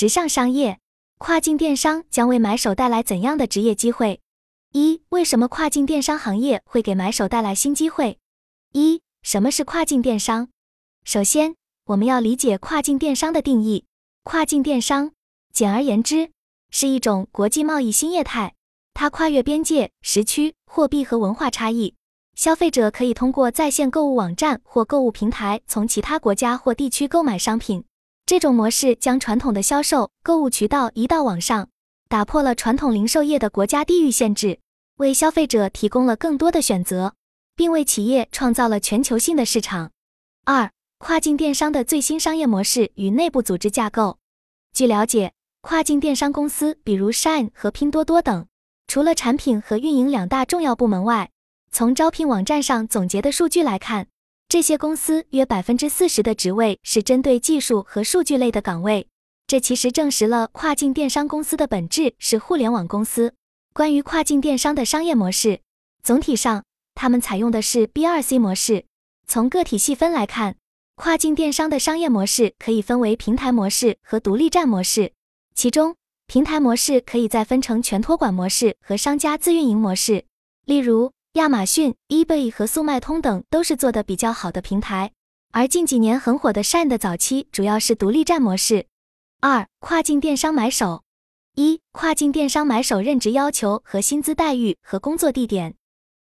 直上商业，跨境电商将为买手带来怎样的职业机会？一、为什么跨境电商行业会给买手带来新机会？一、什么是跨境电商？首先，我们要理解跨境电商的定义。跨境电商，简而言之，是一种国际贸易新业态，它跨越边界、时区、货币和文化差异。消费者可以通过在线购物网站或购物平台从其他国家或地区购买商品。这种模式将传统的销售购物渠道移到网上。打破了传统零售业的国家地域限制，为消费者提供了更多的选择，并为企业创造了全球性的市场。二、跨境电商的最新商业模式与内部组织架构。据了解，跨境电商公司比如 Shine 和拼多多等，除了产品和运营两大重要部门外，从招聘网站上总结的数据来看，这些公司约百分之四十的职位是针对技术和数据类的岗位。这其实证实了跨境电商公司的本质是互联网公司。关于跨境电商的商业模式，总体上，他们采用的是 B 二 C 模式。从个体细分来看，跨境电商的商业模式可以分为平台模式和独立站模式。其中，平台模式可以再分成全托管模式和商家自运营模式。例如，亚马逊、eBay 和速卖通等都是做的比较好的平台。而近几年很火的 Shine 的早期主要是独立站模式。二、跨境电商买手。一、跨境电商买手任职要求和薪资待遇和工作地点。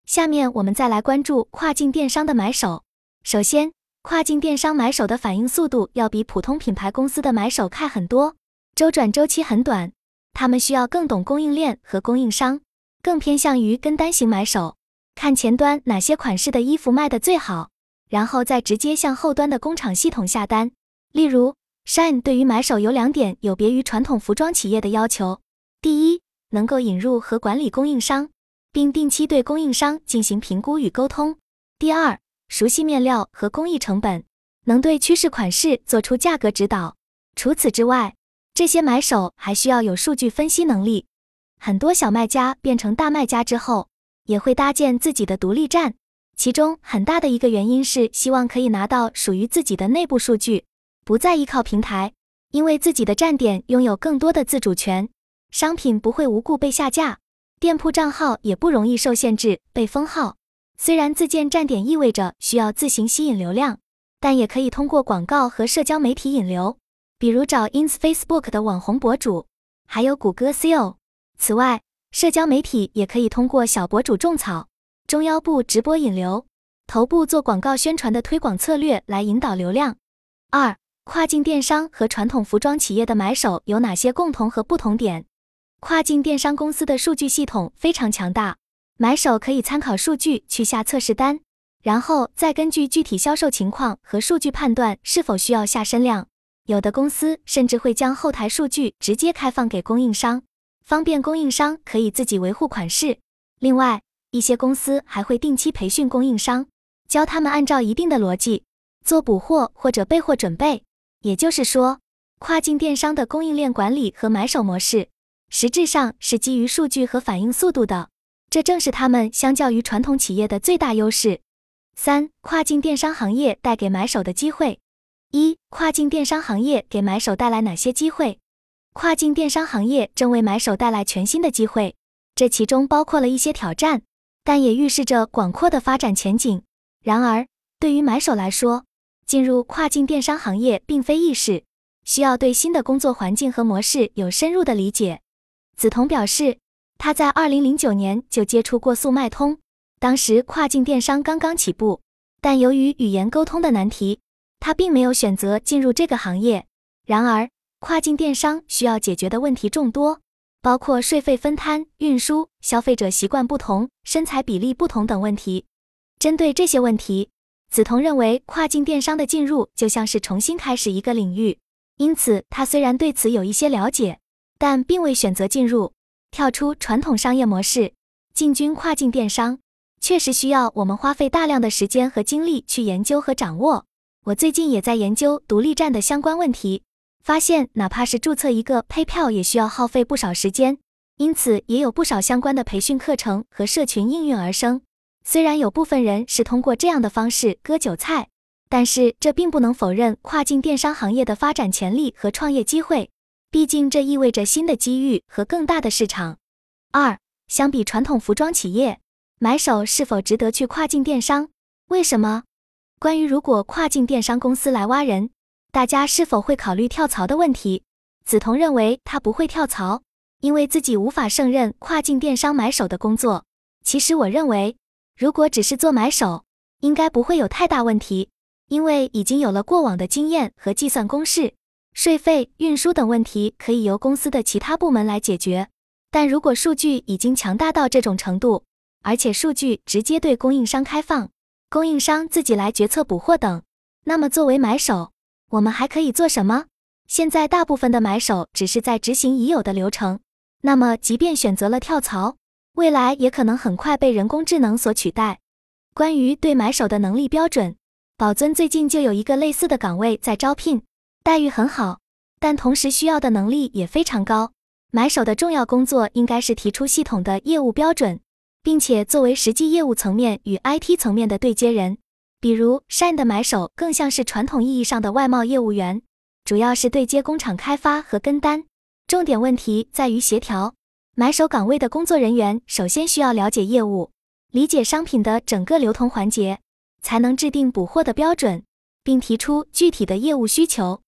下面我们再来关注跨境电商的买手。首先，跨境电商买手的反应速度要比普通品牌公司的买手快很多，周转周期很短。他们需要更懂供应链和供应商，更偏向于跟单型买手，看前端哪些款式的衣服卖的最好，然后再直接向后端的工厂系统下单。例如。Shine 对于买手有两点有别于传统服装企业的要求：第一，能够引入和管理供应商，并定期对供应商进行评估与沟通；第二，熟悉面料和工艺成本，能对趋势款式做出价格指导。除此之外，这些买手还需要有数据分析能力。很多小卖家变成大卖家之后，也会搭建自己的独立站，其中很大的一个原因是希望可以拿到属于自己的内部数据。不再依靠平台，因为自己的站点拥有更多的自主权，商品不会无故被下架，店铺账号也不容易受限制被封号。虽然自建站点意味着需要自行吸引流量，但也可以通过广告和社交媒体引流，比如找 ins Facebook 的网红博主，还有谷歌 SEO。此外，社交媒体也可以通过小博主种草、中腰部直播引流、头部做广告宣传的推广策略来引导流量。二跨境电商和传统服装企业的买手有哪些共同和不同点？跨境电商公司的数据系统非常强大，买手可以参考数据去下测试单，然后再根据具体销售情况和数据判断是否需要下身量。有的公司甚至会将后台数据直接开放给供应商，方便供应商可以自己维护款式。另外，一些公司还会定期培训供应商，教他们按照一定的逻辑做补货或者备货准备。也就是说，跨境电商的供应链管理和买手模式，实质上是基于数据和反应速度的，这正是他们相较于传统企业的最大优势。三、跨境电商行业带给买手的机会。一、跨境电商行业给买手带来哪些机会？跨境电商行业正为买手带来全新的机会，这其中包括了一些挑战，但也预示着广阔的发展前景。然而，对于买手来说，进入跨境电商行业并非易事，需要对新的工作环境和模式有深入的理解。梓潼表示，他在二零零九年就接触过速卖通，当时跨境电商刚刚起步，但由于语言沟通的难题，他并没有选择进入这个行业。然而，跨境电商需要解决的问题众多，包括税费分摊、运输、消费者习惯不同、身材比例不同等问题。针对这些问题，梓潼认为，跨境电商的进入就像是重新开始一个领域，因此他虽然对此有一些了解，但并未选择进入，跳出传统商业模式，进军跨境电商，确实需要我们花费大量的时间和精力去研究和掌握。我最近也在研究独立站的相关问题，发现哪怕是注册一个 pay 票也需要耗费不少时间，因此也有不少相关的培训课程和社群应运而生。虽然有部分人是通过这样的方式割韭菜，但是这并不能否认跨境电商行业的发展潜力和创业机会。毕竟这意味着新的机遇和更大的市场。二，相比传统服装企业，买手是否值得去跨境电商？为什么？关于如果跨境电商公司来挖人，大家是否会考虑跳槽的问题？梓潼认为他不会跳槽，因为自己无法胜任跨境电商买手的工作。其实我认为，如果只是做买手，应该不会有太大问题，因为已经有了过往的经验和计算公式，税费、运输等问题可以由公司的其他部门来解决。但如果数据已经强大到这种程度，而且数据直接对供应商开放，供应商自己来决策补货等，那么作为买手，我们还可以做什么？现在大部分的买手只是在执行已有的流程，那么即便选择了跳槽，未来也可能很快被人工智能所取代。关于对买手的能力标准，宝尊最近就有一个类似的岗位在招聘，待遇很好，但同时需要的能力也非常高。买手的重要工作应该是提出系统的业务标准，并且作为实际业务层面与 IT 层面的对接人。比如，Shine 的买手更像是传统意义上的外贸业务员，主要是对接工厂开发和跟单。重点问题在于协调。买手岗位的工作人员首先需要了解业务，理解商品的整个流通环节，才能制定补货的标准，并提出具体的业务需求。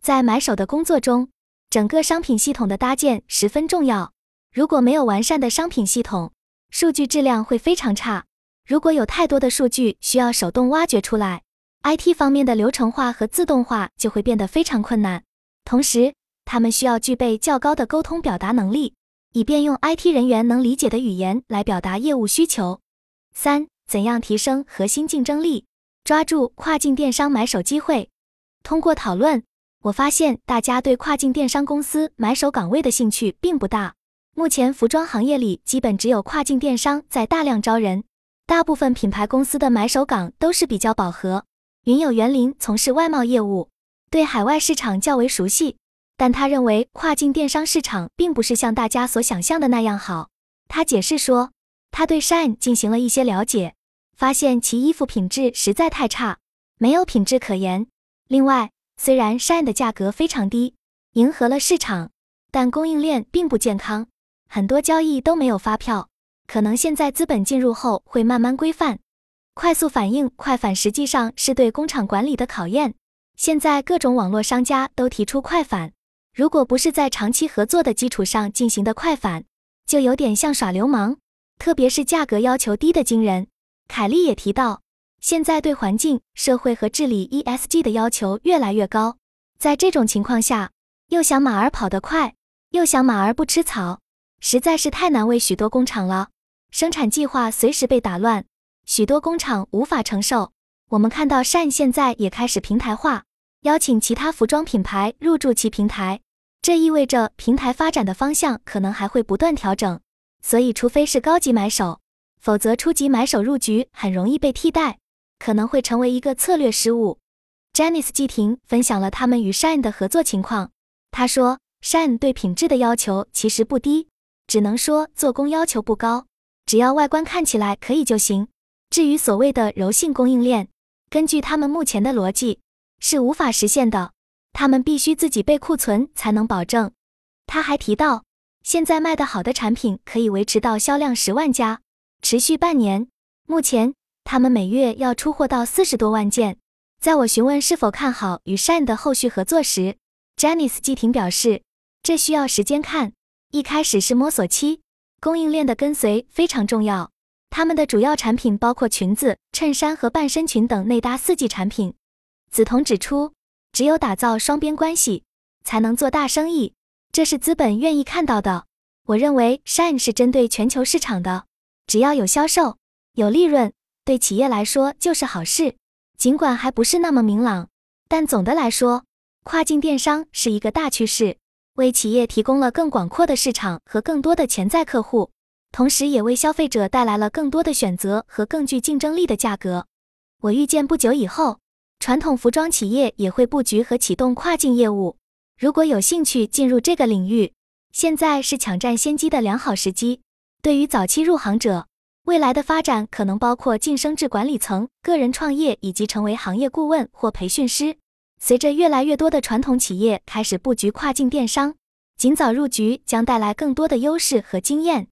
在买手的工作中，整个商品系统的搭建十分重要。如果没有完善的商品系统，数据质量会非常差。如果有太多的数据需要手动挖掘出来，IT 方面的流程化和自动化就会变得非常困难。同时，他们需要具备较高的沟通表达能力，以便用 IT 人员能理解的语言来表达业务需求。三、怎样提升核心竞争力，抓住跨境电商买手机会？通过讨论。我发现大家对跨境电商公司买手岗位的兴趣并不大。目前服装行业里基本只有跨境电商在大量招人，大部分品牌公司的买手岗都是比较饱和。云有园林从事外贸业务，对海外市场较为熟悉，但他认为跨境电商市场并不是像大家所想象的那样好。他解释说，他对 Shine 进行了一些了解，发现其衣服品质实在太差，没有品质可言。另外，虽然 Shine 的价格非常低，迎合了市场，但供应链并不健康，很多交易都没有发票。可能现在资本进入后会慢慢规范。快速反应快反实际上是对工厂管理的考验。现在各种网络商家都提出快反，如果不是在长期合作的基础上进行的快反，就有点像耍流氓。特别是价格要求低的惊人。凯莉也提到。现在对环境、社会和治理 ESG 的要求越来越高，在这种情况下，又想马儿跑得快，又想马儿不吃草，实在是太难为许多工厂了。生产计划随时被打乱，许多工厂无法承受。我们看到善现在也开始平台化，邀请其他服装品牌入驻其平台，这意味着平台发展的方向可能还会不断调整。所以，除非是高级买手，否则初级买手入局很容易被替代。可能会成为一个策略失误。Janice 季婷分享了他们与 Shine 的合作情况。他说，Shine 对品质的要求其实不低，只能说做工要求不高，只要外观看起来可以就行。至于所谓的柔性供应链，根据他们目前的逻辑是无法实现的，他们必须自己备库存才能保证。他还提到，现在卖得好的产品可以维持到销量十万加，持续半年。目前。他们每月要出货到四十多万件。在我询问是否看好与 Shine 的后续合作时，Janice 季婷表示，这需要时间看，一开始是摸索期，供应链的跟随非常重要。他们的主要产品包括裙子、衬衫和半身裙等内搭四季产品。梓潼指出，只有打造双边关系，才能做大生意，这是资本愿意看到的。我认为 Shine 是针对全球市场的，只要有销售，有利润。对企业来说就是好事，尽管还不是那么明朗，但总的来说，跨境电商是一个大趋势，为企业提供了更广阔的市场和更多的潜在客户，同时也为消费者带来了更多的选择和更具竞争力的价格。我预见不久以后，传统服装企业也会布局和启动跨境业务。如果有兴趣进入这个领域，现在是抢占先机的良好时机。对于早期入行者，未来的发展可能包括晋升至管理层、个人创业以及成为行业顾问或培训师。随着越来越多的传统企业开始布局跨境电商，尽早入局将带来更多的优势和经验。